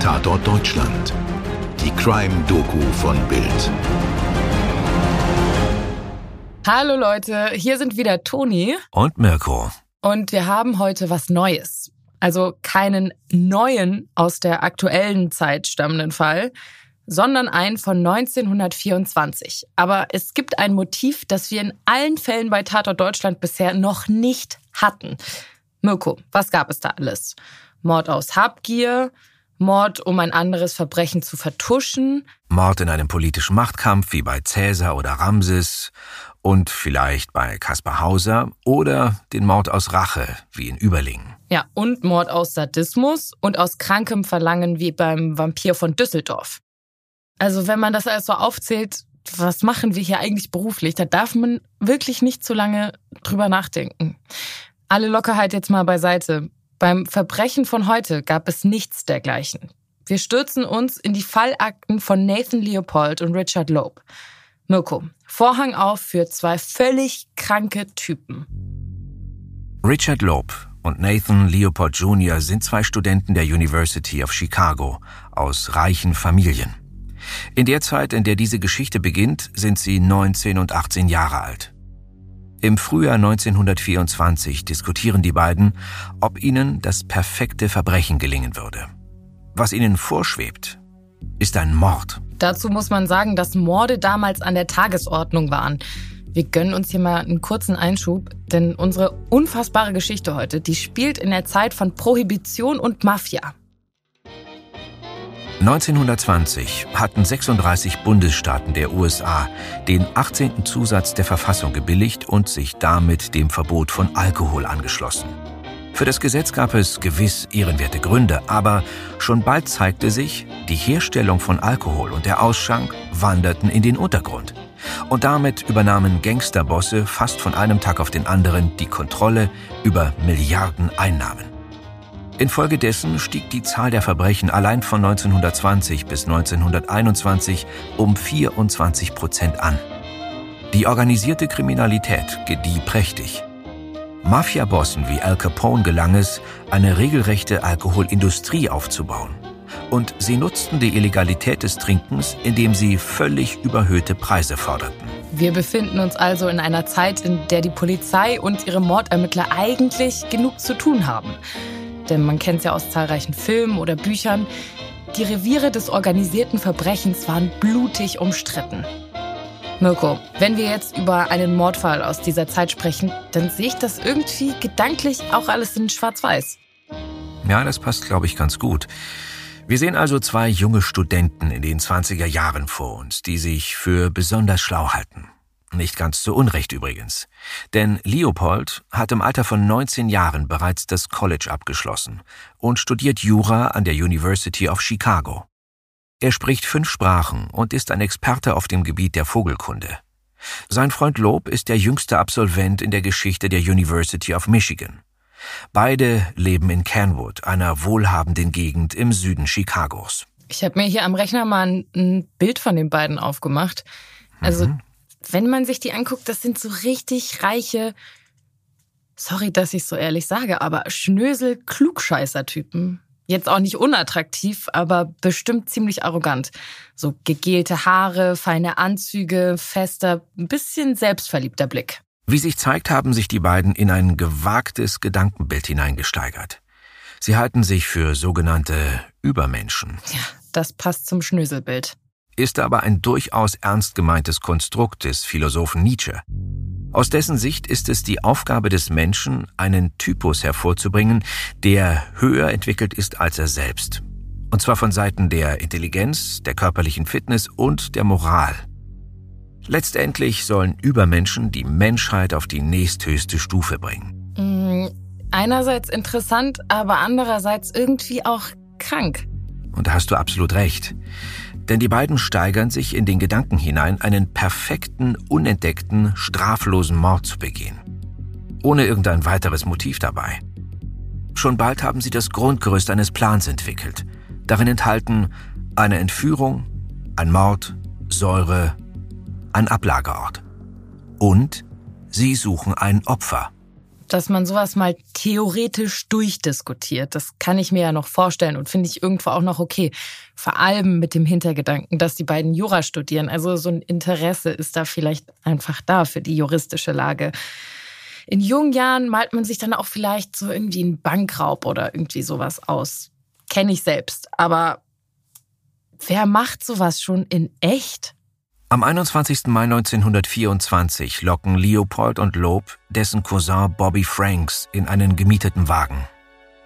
Tatort Deutschland. Die Crime-Doku von Bild. Hallo Leute, hier sind wieder Toni. Und Mirko. Und wir haben heute was Neues. Also keinen neuen aus der aktuellen Zeit stammenden Fall, sondern einen von 1924. Aber es gibt ein Motiv, das wir in allen Fällen bei Tatort Deutschland bisher noch nicht hatten. Mirko, was gab es da alles? Mord aus Habgier, Mord, um ein anderes Verbrechen zu vertuschen. Mord in einem politischen Machtkampf wie bei Cäsar oder Ramses und vielleicht bei Kaspar Hauser oder den Mord aus Rache wie in Überlingen. Ja, und Mord aus Sadismus und aus krankem Verlangen wie beim Vampir von Düsseldorf. Also wenn man das alles so aufzählt, was machen wir hier eigentlich beruflich, da darf man wirklich nicht zu lange drüber nachdenken. Alle Lockerheit jetzt mal beiseite. Beim Verbrechen von heute gab es nichts dergleichen. Wir stürzen uns in die Fallakten von Nathan Leopold und Richard Loeb. Mirko, Vorhang auf für zwei völlig kranke Typen. Richard Loeb und Nathan Leopold Jr. sind zwei Studenten der University of Chicago aus reichen Familien. In der Zeit, in der diese Geschichte beginnt, sind sie 19 und 18 Jahre alt. Im Frühjahr 1924 diskutieren die beiden, ob ihnen das perfekte Verbrechen gelingen würde. Was ihnen vorschwebt, ist ein Mord. Dazu muss man sagen, dass Morde damals an der Tagesordnung waren. Wir gönnen uns hier mal einen kurzen Einschub, denn unsere unfassbare Geschichte heute, die spielt in der Zeit von Prohibition und Mafia. 1920 hatten 36 Bundesstaaten der USA den 18. Zusatz der Verfassung gebilligt und sich damit dem Verbot von Alkohol angeschlossen. Für das Gesetz gab es gewiss ehrenwerte Gründe, aber schon bald zeigte sich, die Herstellung von Alkohol und der Ausschank wanderten in den Untergrund. Und damit übernahmen Gangsterbosse fast von einem Tag auf den anderen die Kontrolle über Milliarden Einnahmen. Infolgedessen stieg die Zahl der Verbrechen allein von 1920 bis 1921 um 24 Prozent an. Die organisierte Kriminalität gedieh prächtig. Mafiabossen wie Al Capone gelang es, eine regelrechte Alkoholindustrie aufzubauen. Und sie nutzten die Illegalität des Trinkens, indem sie völlig überhöhte Preise forderten. Wir befinden uns also in einer Zeit, in der die Polizei und ihre Mordermittler eigentlich genug zu tun haben denn man kennt es ja aus zahlreichen Filmen oder Büchern, die Reviere des organisierten Verbrechens waren blutig umstritten. Mirko, wenn wir jetzt über einen Mordfall aus dieser Zeit sprechen, dann sehe ich das irgendwie gedanklich auch alles in Schwarz-Weiß. Ja, das passt, glaube ich, ganz gut. Wir sehen also zwei junge Studenten in den 20er Jahren vor uns, die sich für besonders schlau halten. Nicht ganz zu Unrecht übrigens. Denn Leopold hat im Alter von 19 Jahren bereits das College abgeschlossen und studiert Jura an der University of Chicago. Er spricht fünf Sprachen und ist ein Experte auf dem Gebiet der Vogelkunde. Sein Freund Loeb ist der jüngste Absolvent in der Geschichte der University of Michigan. Beide leben in Canwood, einer wohlhabenden Gegend im Süden Chicagos. Ich habe mir hier am Rechner mal ein Bild von den beiden aufgemacht. Also mhm wenn man sich die anguckt, das sind so richtig reiche, sorry, dass ich so ehrlich sage, aber Schnösel-Klugscheißer-Typen. Jetzt auch nicht unattraktiv, aber bestimmt ziemlich arrogant. So gegelte Haare, feine Anzüge, fester, ein bisschen selbstverliebter Blick. Wie sich zeigt, haben sich die beiden in ein gewagtes Gedankenbild hineingesteigert. Sie halten sich für sogenannte Übermenschen. Ja, das passt zum Schnöselbild ist aber ein durchaus ernst gemeintes Konstrukt des Philosophen Nietzsche. Aus dessen Sicht ist es die Aufgabe des Menschen, einen Typus hervorzubringen, der höher entwickelt ist als er selbst. Und zwar von Seiten der Intelligenz, der körperlichen Fitness und der Moral. Letztendlich sollen Übermenschen die Menschheit auf die nächsthöchste Stufe bringen. Mm, einerseits interessant, aber andererseits irgendwie auch krank. Und da hast du absolut recht. Denn die beiden steigern sich in den Gedanken hinein, einen perfekten, unentdeckten, straflosen Mord zu begehen. Ohne irgendein weiteres Motiv dabei. Schon bald haben sie das Grundgerüst eines Plans entwickelt. Darin enthalten eine Entführung, ein Mord, Säure, ein Ablagerort. Und sie suchen ein Opfer. Dass man sowas mal theoretisch durchdiskutiert. Das kann ich mir ja noch vorstellen und finde ich irgendwo auch noch okay. Vor allem mit dem Hintergedanken, dass die beiden Jura studieren. Also so ein Interesse ist da vielleicht einfach da für die juristische Lage. In jungen Jahren malt man sich dann auch vielleicht so irgendwie einen Bankraub oder irgendwie sowas aus. Kenne ich selbst. Aber wer macht sowas schon in echt? Am 21. Mai 1924 locken Leopold und Loeb dessen Cousin Bobby Franks in einen gemieteten Wagen.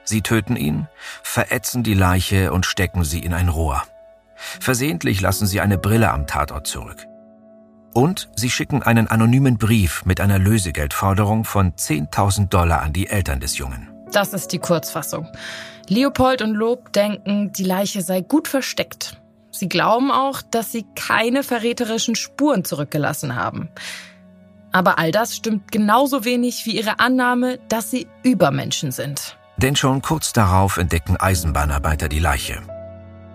Sie töten ihn, verätzen die Leiche und stecken sie in ein Rohr. Versehentlich lassen sie eine Brille am Tatort zurück. Und sie schicken einen anonymen Brief mit einer Lösegeldforderung von 10.000 Dollar an die Eltern des Jungen. Das ist die Kurzfassung. Leopold und Loeb denken, die Leiche sei gut versteckt. Sie glauben auch, dass sie keine verräterischen Spuren zurückgelassen haben. Aber all das stimmt genauso wenig wie ihre Annahme, dass sie Übermenschen sind. Denn schon kurz darauf entdecken Eisenbahnarbeiter die Leiche.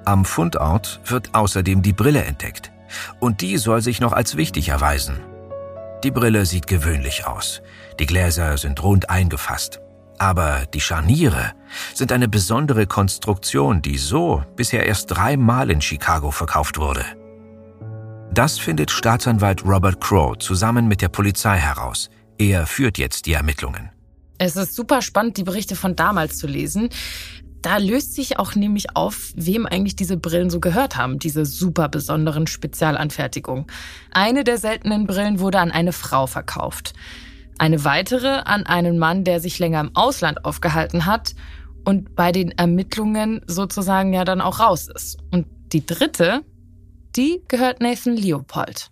Am Fundort wird außerdem die Brille entdeckt. Und die soll sich noch als wichtig erweisen. Die Brille sieht gewöhnlich aus. Die Gläser sind rund eingefasst. Aber die Scharniere sind eine besondere Konstruktion, die so bisher erst dreimal in Chicago verkauft wurde. Das findet Staatsanwalt Robert Crow zusammen mit der Polizei heraus. Er führt jetzt die Ermittlungen. Es ist super spannend, die Berichte von damals zu lesen. Da löst sich auch nämlich auf, wem eigentlich diese Brillen so gehört haben, diese super besonderen Spezialanfertigungen. Eine der seltenen Brillen wurde an eine Frau verkauft eine weitere an einen Mann, der sich länger im Ausland aufgehalten hat und bei den Ermittlungen sozusagen ja dann auch raus ist. Und die dritte, die gehört Nathan Leopold.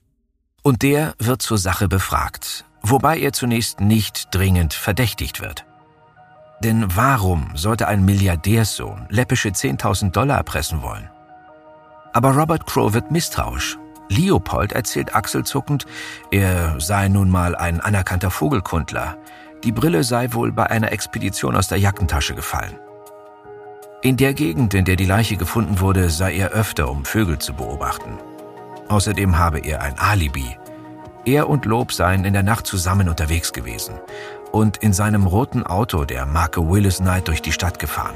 Und der wird zur Sache befragt, wobei er zunächst nicht dringend verdächtigt wird. Denn warum sollte ein Milliardärssohn läppische 10.000 Dollar erpressen wollen? Aber Robert Crow wird misstrauisch Leopold erzählt achselzuckend, er sei nun mal ein anerkannter Vogelkundler. Die Brille sei wohl bei einer Expedition aus der Jackentasche gefallen. In der Gegend, in der die Leiche gefunden wurde, sei er öfter, um Vögel zu beobachten. Außerdem habe er ein Alibi. Er und Lob seien in der Nacht zusammen unterwegs gewesen und in seinem roten Auto der Marke Willis Knight durch die Stadt gefahren.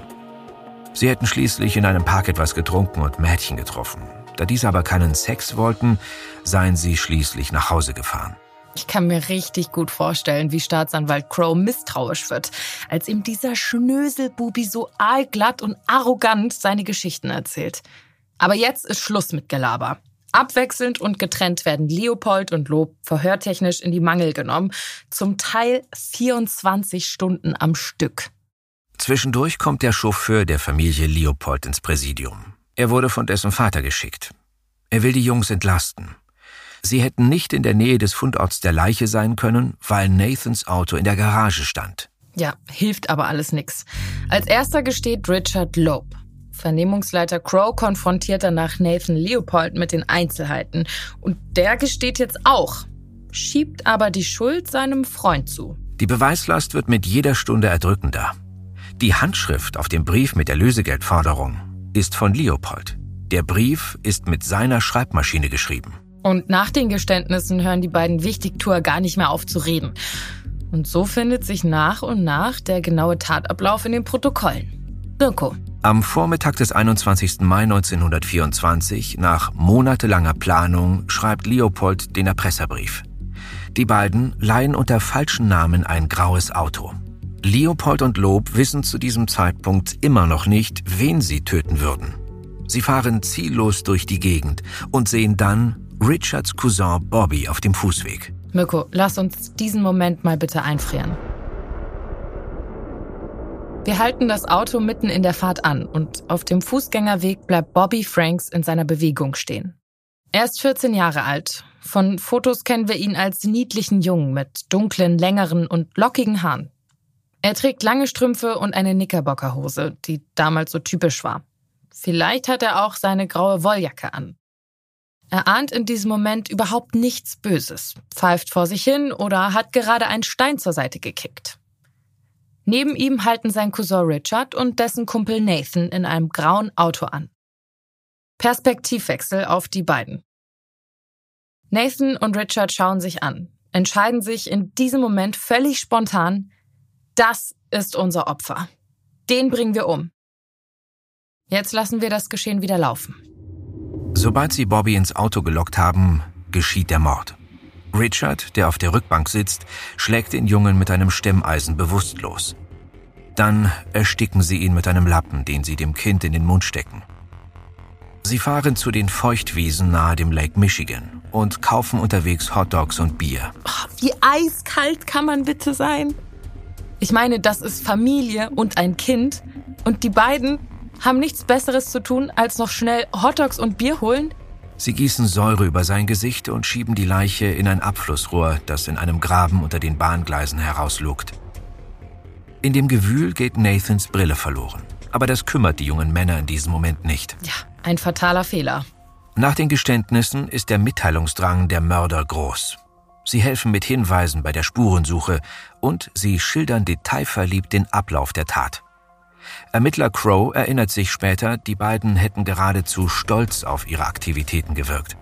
Sie hätten schließlich in einem Park etwas getrunken und Mädchen getroffen. Da diese aber keinen Sex wollten, seien sie schließlich nach Hause gefahren. Ich kann mir richtig gut vorstellen, wie Staatsanwalt Crow misstrauisch wird, als ihm dieser Schnöselbubi so aalglatt und arrogant seine Geschichten erzählt. Aber jetzt ist Schluss mit Gelaber. Abwechselnd und getrennt werden Leopold und Lob verhörtechnisch in die Mangel genommen, zum Teil 24 Stunden am Stück. Zwischendurch kommt der Chauffeur der Familie Leopold ins Präsidium. Er wurde von dessen Vater geschickt. Er will die Jungs entlasten. Sie hätten nicht in der Nähe des Fundorts der Leiche sein können, weil Nathans Auto in der Garage stand. Ja, hilft aber alles nix. Als erster gesteht Richard Loeb. Vernehmungsleiter Crow konfrontiert danach Nathan Leopold mit den Einzelheiten. Und der gesteht jetzt auch, schiebt aber die Schuld seinem Freund zu. Die Beweislast wird mit jeder Stunde erdrückender. Die Handschrift auf dem Brief mit der Lösegeldforderung ist von Leopold. Der Brief ist mit seiner Schreibmaschine geschrieben. Und nach den Geständnissen hören die beiden Wichtigtuer gar nicht mehr auf zu reden. Und so findet sich nach und nach der genaue Tatablauf in den Protokollen. Mirko. Am Vormittag des 21. Mai 1924, nach monatelanger Planung, schreibt Leopold den Erpresserbrief. Die beiden leihen unter falschen Namen ein graues Auto. Leopold und Lob wissen zu diesem Zeitpunkt immer noch nicht, wen sie töten würden. Sie fahren ziellos durch die Gegend und sehen dann Richards Cousin Bobby auf dem Fußweg. Mirko, lass uns diesen Moment mal bitte einfrieren. Wir halten das Auto mitten in der Fahrt an und auf dem Fußgängerweg bleibt Bobby Franks in seiner Bewegung stehen. Er ist 14 Jahre alt. Von Fotos kennen wir ihn als niedlichen Jungen mit dunklen, längeren und lockigen Haaren. Er trägt lange Strümpfe und eine Knickerbockerhose, die damals so typisch war. Vielleicht hat er auch seine graue Wolljacke an. Er ahnt in diesem Moment überhaupt nichts Böses, pfeift vor sich hin oder hat gerade einen Stein zur Seite gekickt. Neben ihm halten sein Cousin Richard und dessen Kumpel Nathan in einem grauen Auto an. Perspektivwechsel auf die beiden. Nathan und Richard schauen sich an, entscheiden sich in diesem Moment völlig spontan, Das ist unser Opfer. Den bringen wir um. Jetzt lassen wir das Geschehen wieder laufen. Sobald sie Bobby ins Auto gelockt haben, geschieht der Mord. Richard, der auf der Rückbank sitzt, schlägt den Jungen mit einem Stemmeisen bewusstlos. Dann ersticken sie ihn mit einem Lappen, den sie dem Kind in den Mund stecken. Sie fahren zu den Feuchtwiesen nahe dem Lake Michigan und kaufen unterwegs Hotdogs und Bier. Wie eiskalt kann man bitte sein? Ich meine, das ist Familie und ein Kind und die beiden haben nichts Besseres zu tun, als noch schnell Hotdogs und Bier holen? Sie gießen Säure über sein Gesicht und schieben die Leiche in ein Abflussrohr, das in einem Graben unter den Bahngleisen herauslugt. In dem Gewühl geht Nathans Brille verloren. Aber das kümmert die jungen Männer in diesem Moment nicht. Ja, ein fataler Fehler. Nach den Geständnissen ist der Mitteilungsdrang der Mörder groß. Sie helfen mit Hinweisen bei der Spurensuche und sie schildern detailverliebt den Ablauf der Tat. Ermittler Crow erinnert sich später, die beiden hätten geradezu stolz auf ihre Aktivitäten gewirkt.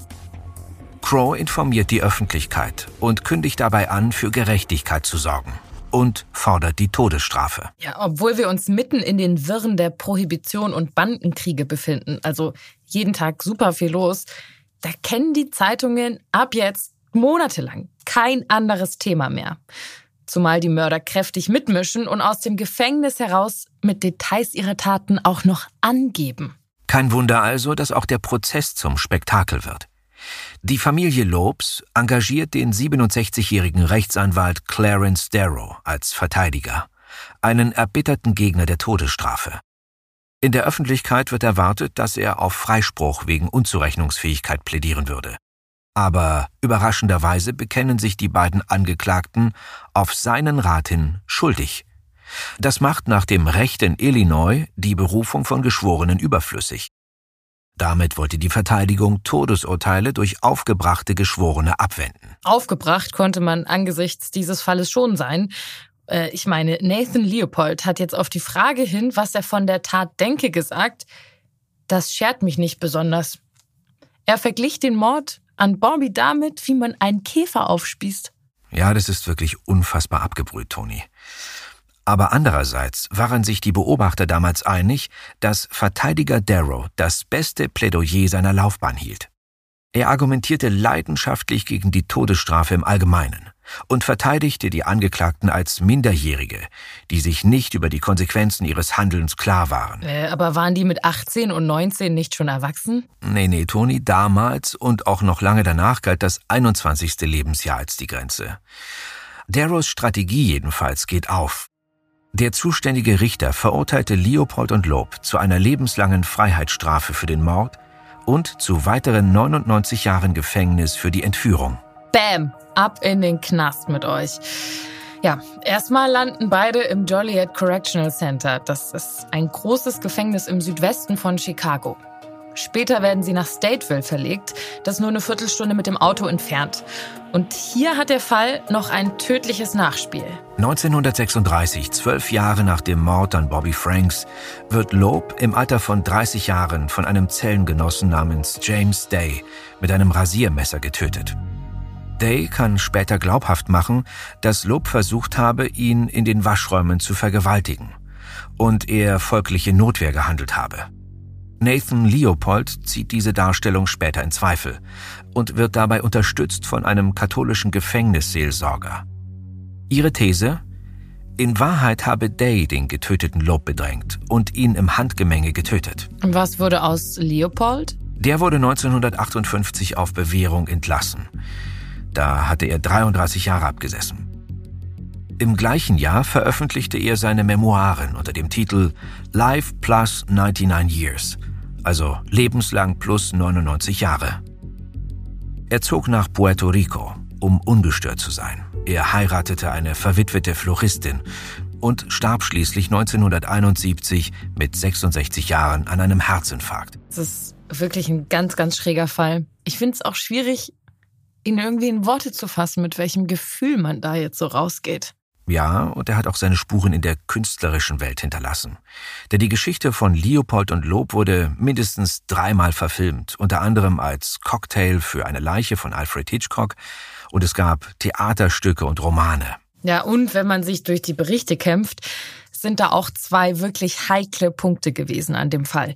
Crow informiert die Öffentlichkeit und kündigt dabei an, für Gerechtigkeit zu sorgen und fordert die Todesstrafe. Ja, obwohl wir uns mitten in den Wirren der Prohibition und Bandenkriege befinden, also jeden Tag super viel los, da kennen die Zeitungen ab jetzt monatelang kein anderes Thema mehr. Zumal die Mörder kräftig mitmischen und aus dem Gefängnis heraus mit Details ihrer Taten auch noch angeben. Kein Wunder also, dass auch der Prozess zum Spektakel wird. Die Familie Lobes engagiert den 67-jährigen Rechtsanwalt Clarence Darrow als Verteidiger, einen erbitterten Gegner der Todesstrafe. In der Öffentlichkeit wird erwartet, dass er auf Freispruch wegen Unzurechnungsfähigkeit plädieren würde. Aber überraschenderweise bekennen sich die beiden Angeklagten auf seinen Rat hin schuldig. Das macht nach dem Recht in Illinois die Berufung von Geschworenen überflüssig. Damit wollte die Verteidigung Todesurteile durch aufgebrachte Geschworene abwenden. Aufgebracht konnte man angesichts dieses Falles schon sein. Äh, ich meine, Nathan Leopold hat jetzt auf die Frage hin, was er von der Tat denke, gesagt, das schert mich nicht besonders. Er verglich den Mord an Bobby damit, wie man einen Käfer aufspießt. Ja, das ist wirklich unfassbar abgebrüht, Toni. Aber andererseits waren sich die Beobachter damals einig, dass Verteidiger Darrow das beste Plädoyer seiner Laufbahn hielt. Er argumentierte leidenschaftlich gegen die Todesstrafe im Allgemeinen und verteidigte die Angeklagten als Minderjährige, die sich nicht über die Konsequenzen ihres Handelns klar waren. Äh, aber waren die mit 18 und 19 nicht schon erwachsen? Nee, nee, Toni, damals und auch noch lange danach galt das 21. Lebensjahr als die Grenze. Darrows Strategie jedenfalls geht auf. Der zuständige Richter verurteilte Leopold und Lob zu einer lebenslangen Freiheitsstrafe für den Mord und zu weiteren 99 Jahren Gefängnis für die Entführung. Bäm, ab in den Knast mit euch. Ja, erstmal landen beide im Joliet Correctional Center. Das ist ein großes Gefängnis im Südwesten von Chicago. Später werden sie nach Stateville verlegt, das nur eine Viertelstunde mit dem Auto entfernt. Und hier hat der Fall noch ein tödliches Nachspiel. 1936, zwölf Jahre nach dem Mord an Bobby Franks, wird Loeb im Alter von 30 Jahren von einem Zellengenossen namens James Day mit einem Rasiermesser getötet. Day kann später glaubhaft machen, dass Loeb versucht habe, ihn in den Waschräumen zu vergewaltigen und er folgliche Notwehr gehandelt habe. Nathan Leopold zieht diese Darstellung später in Zweifel und wird dabei unterstützt von einem katholischen Gefängnisseelsorger. Ihre These? In Wahrheit habe Day den getöteten Lob bedrängt und ihn im Handgemenge getötet. Was wurde aus Leopold? Der wurde 1958 auf Bewährung entlassen. Da hatte er 33 Jahre abgesessen. Im gleichen Jahr veröffentlichte er seine Memoiren unter dem Titel Life Plus 99 Years – also lebenslang plus 99 Jahre. Er zog nach Puerto Rico, um ungestört zu sein. Er heiratete eine verwitwete Floristin und starb schließlich 1971 mit 66 Jahren an einem Herzinfarkt. Das ist wirklich ein ganz, ganz schräger Fall. Ich finde es auch schwierig, ihn irgendwie in Worte zu fassen, mit welchem Gefühl man da jetzt so rausgeht. Ja, und er hat auch seine Spuren in der künstlerischen Welt hinterlassen. Denn die Geschichte von Leopold und Lob wurde mindestens dreimal verfilmt, unter anderem als Cocktail für eine Leiche von Alfred Hitchcock, und es gab Theaterstücke und Romane. Ja, und wenn man sich durch die Berichte kämpft, sind da auch zwei wirklich heikle Punkte gewesen an dem Fall.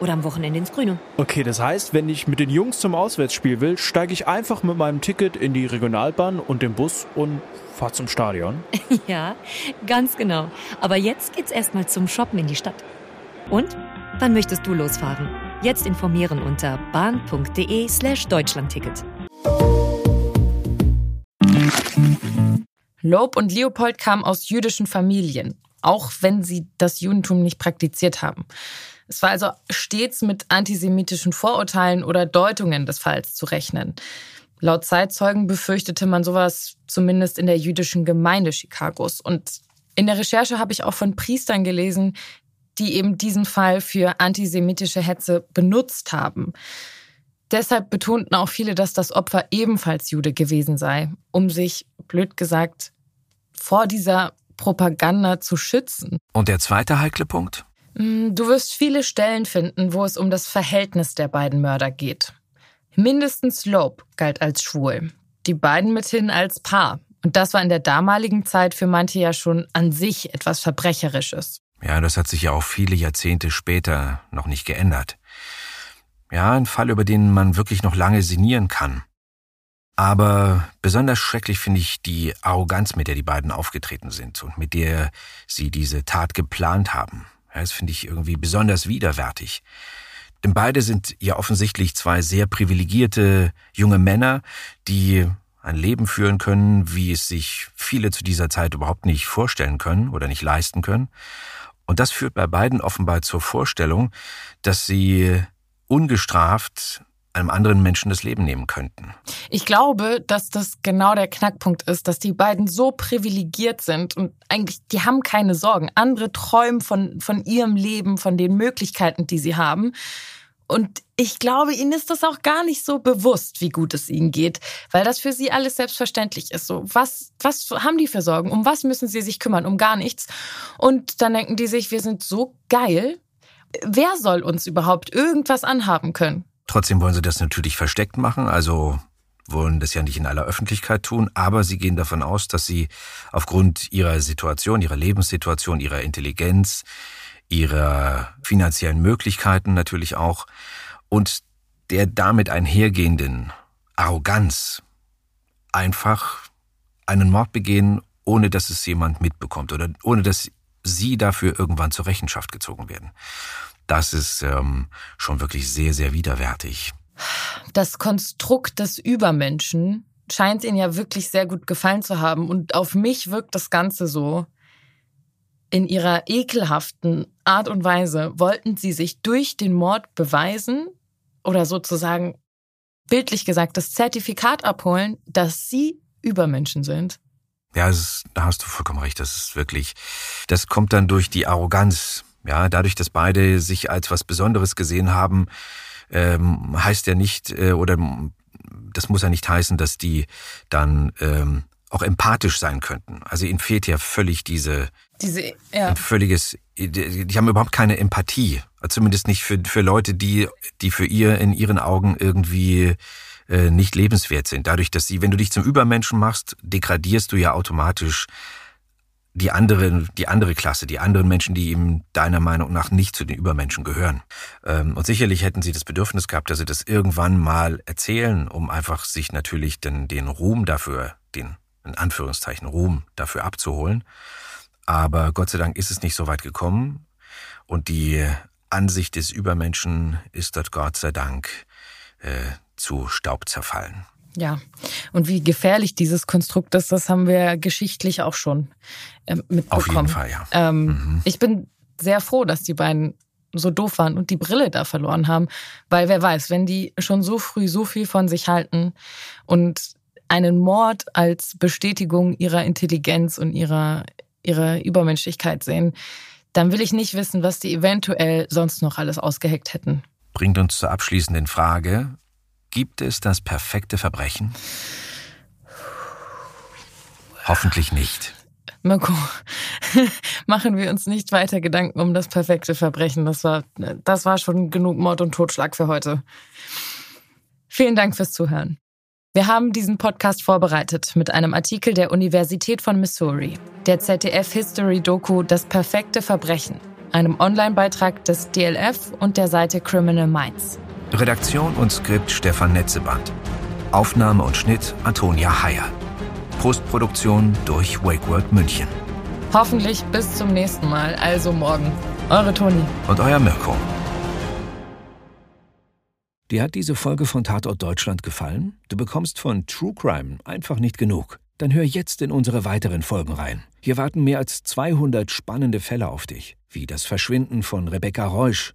Oder am Wochenende ins Grüne. Okay, das heißt, wenn ich mit den Jungs zum Auswärtsspiel will, steige ich einfach mit meinem Ticket in die Regionalbahn und den Bus und fahre zum Stadion. ja, ganz genau. Aber jetzt geht's erstmal zum Shoppen in die Stadt. Und? Wann möchtest du losfahren? Jetzt informieren unter bahn.de slash Deutschlandticket. Lob und Leopold kamen aus jüdischen Familien, auch wenn sie das Judentum nicht praktiziert haben. Es war also stets mit antisemitischen Vorurteilen oder Deutungen des Falls zu rechnen. Laut Zeitzeugen befürchtete man sowas zumindest in der jüdischen Gemeinde Chicagos. Und in der Recherche habe ich auch von Priestern gelesen, die eben diesen Fall für antisemitische Hetze benutzt haben. Deshalb betonten auch viele, dass das Opfer ebenfalls Jude gewesen sei, um sich, blöd gesagt, vor dieser Propaganda zu schützen. Und der zweite heikle Punkt? Mm, du wirst viele Stellen finden, wo es um das Verhältnis der beiden Mörder geht. Mindestens Loeb galt als schwul, die beiden mithin als Paar. Und das war in der damaligen Zeit für manche ja schon an sich etwas Verbrecherisches. Ja, das hat sich ja auch viele Jahrzehnte später noch nicht geändert. Ja, ein Fall, über den man wirklich noch lange sinnieren kann. Aber besonders schrecklich finde ich die Arroganz, mit der die beiden aufgetreten sind und mit der sie diese Tat geplant haben. Das finde ich irgendwie besonders widerwärtig. Denn beide sind ja offensichtlich zwei sehr privilegierte junge Männer, die ein Leben führen können, wie es sich viele zu dieser Zeit überhaupt nicht vorstellen können oder nicht leisten können. Und das führt bei beiden offenbar zur Vorstellung, dass sie ungestraft einem anderen Menschen das Leben nehmen könnten. Ich glaube, dass das genau der Knackpunkt ist, dass die beiden so privilegiert sind und eigentlich, die haben keine Sorgen. Andere träumen von, von ihrem Leben, von den Möglichkeiten, die sie haben. Und ich glaube, ihnen ist das auch gar nicht so bewusst, wie gut es ihnen geht, weil das für sie alles selbstverständlich ist. So, was, was haben die für Sorgen? Um was müssen sie sich kümmern? Um gar nichts. Und dann denken die sich, wir sind so geil. Wer soll uns überhaupt irgendwas anhaben können? Trotzdem wollen sie das natürlich versteckt machen, also wollen das ja nicht in aller Öffentlichkeit tun, aber sie gehen davon aus, dass sie aufgrund ihrer Situation, ihrer Lebenssituation, ihrer Intelligenz, ihrer finanziellen Möglichkeiten natürlich auch und der damit einhergehenden Arroganz einfach einen Mord begehen, ohne dass es jemand mitbekommt oder ohne dass sie dafür irgendwann zur Rechenschaft gezogen werden. Das ist ähm, schon wirklich sehr, sehr widerwärtig. Das Konstrukt des Übermenschen scheint ihnen ja wirklich sehr gut gefallen zu haben. Und auf mich wirkt das Ganze so. In ihrer ekelhaften Art und Weise wollten sie sich durch den Mord beweisen oder sozusagen bildlich gesagt das Zertifikat abholen, dass sie Übermenschen sind. Ja, ist, da hast du vollkommen recht. Das ist wirklich, das kommt dann durch die Arroganz. Ja, dadurch, dass beide sich als was Besonderes gesehen haben, ähm, heißt ja nicht, äh, oder das muss ja nicht heißen, dass die dann ähm, auch empathisch sein könnten. Also ihnen fehlt ja völlig diese, diese ja. ein völliges, die, die haben überhaupt keine Empathie. Zumindest nicht für, für Leute, die, die für ihr in ihren Augen irgendwie äh, nicht lebenswert sind. Dadurch, dass sie, wenn du dich zum Übermenschen machst, degradierst du ja automatisch die andere, die andere Klasse, die anderen Menschen, die ihm deiner Meinung nach nicht zu den Übermenschen gehören. Ähm, und sicherlich hätten sie das Bedürfnis gehabt, dass sie das irgendwann mal erzählen, um einfach sich natürlich den, den Ruhm dafür, den in Anführungszeichen Ruhm dafür abzuholen. Aber Gott sei Dank ist es nicht so weit gekommen. Und die Ansicht des Übermenschen ist dort Gott sei Dank äh, zu Staub zerfallen. Ja, und wie gefährlich dieses Konstrukt ist, das haben wir geschichtlich auch schon äh, mitbekommen. Auf jeden Fall, ja. Ähm, mhm. Ich bin sehr froh, dass die beiden so doof waren und die Brille da verloren haben, weil wer weiß, wenn die schon so früh so viel von sich halten und einen Mord als Bestätigung ihrer Intelligenz und ihrer ihre Übermenschlichkeit sehen, dann will ich nicht wissen, was die eventuell sonst noch alles ausgeheckt hätten. Bringt uns zur abschließenden Frage. Gibt es das perfekte Verbrechen? Hoffentlich nicht. Mirko, machen wir uns nicht weiter Gedanken um das perfekte Verbrechen. Das war, das war schon genug Mord und Totschlag für heute. Vielen Dank fürs Zuhören. Wir haben diesen Podcast vorbereitet mit einem Artikel der Universität von Missouri, der ZDF History Doku Das perfekte Verbrechen, einem Online-Beitrag des DLF und der Seite Criminal Minds. Redaktion und Skript Stefan Netzeband. Aufnahme und Schnitt Antonia Heyer. Postproduktion durch WakeWord München. Hoffentlich bis zum nächsten Mal, also morgen. Eure Toni. Und euer Mirko. Dir hat diese Folge von Tatort Deutschland gefallen? Du bekommst von True Crime einfach nicht genug. Dann hör jetzt in unsere weiteren Folgen rein. Hier warten mehr als 200 spannende Fälle auf dich, wie das Verschwinden von Rebecca Reusch,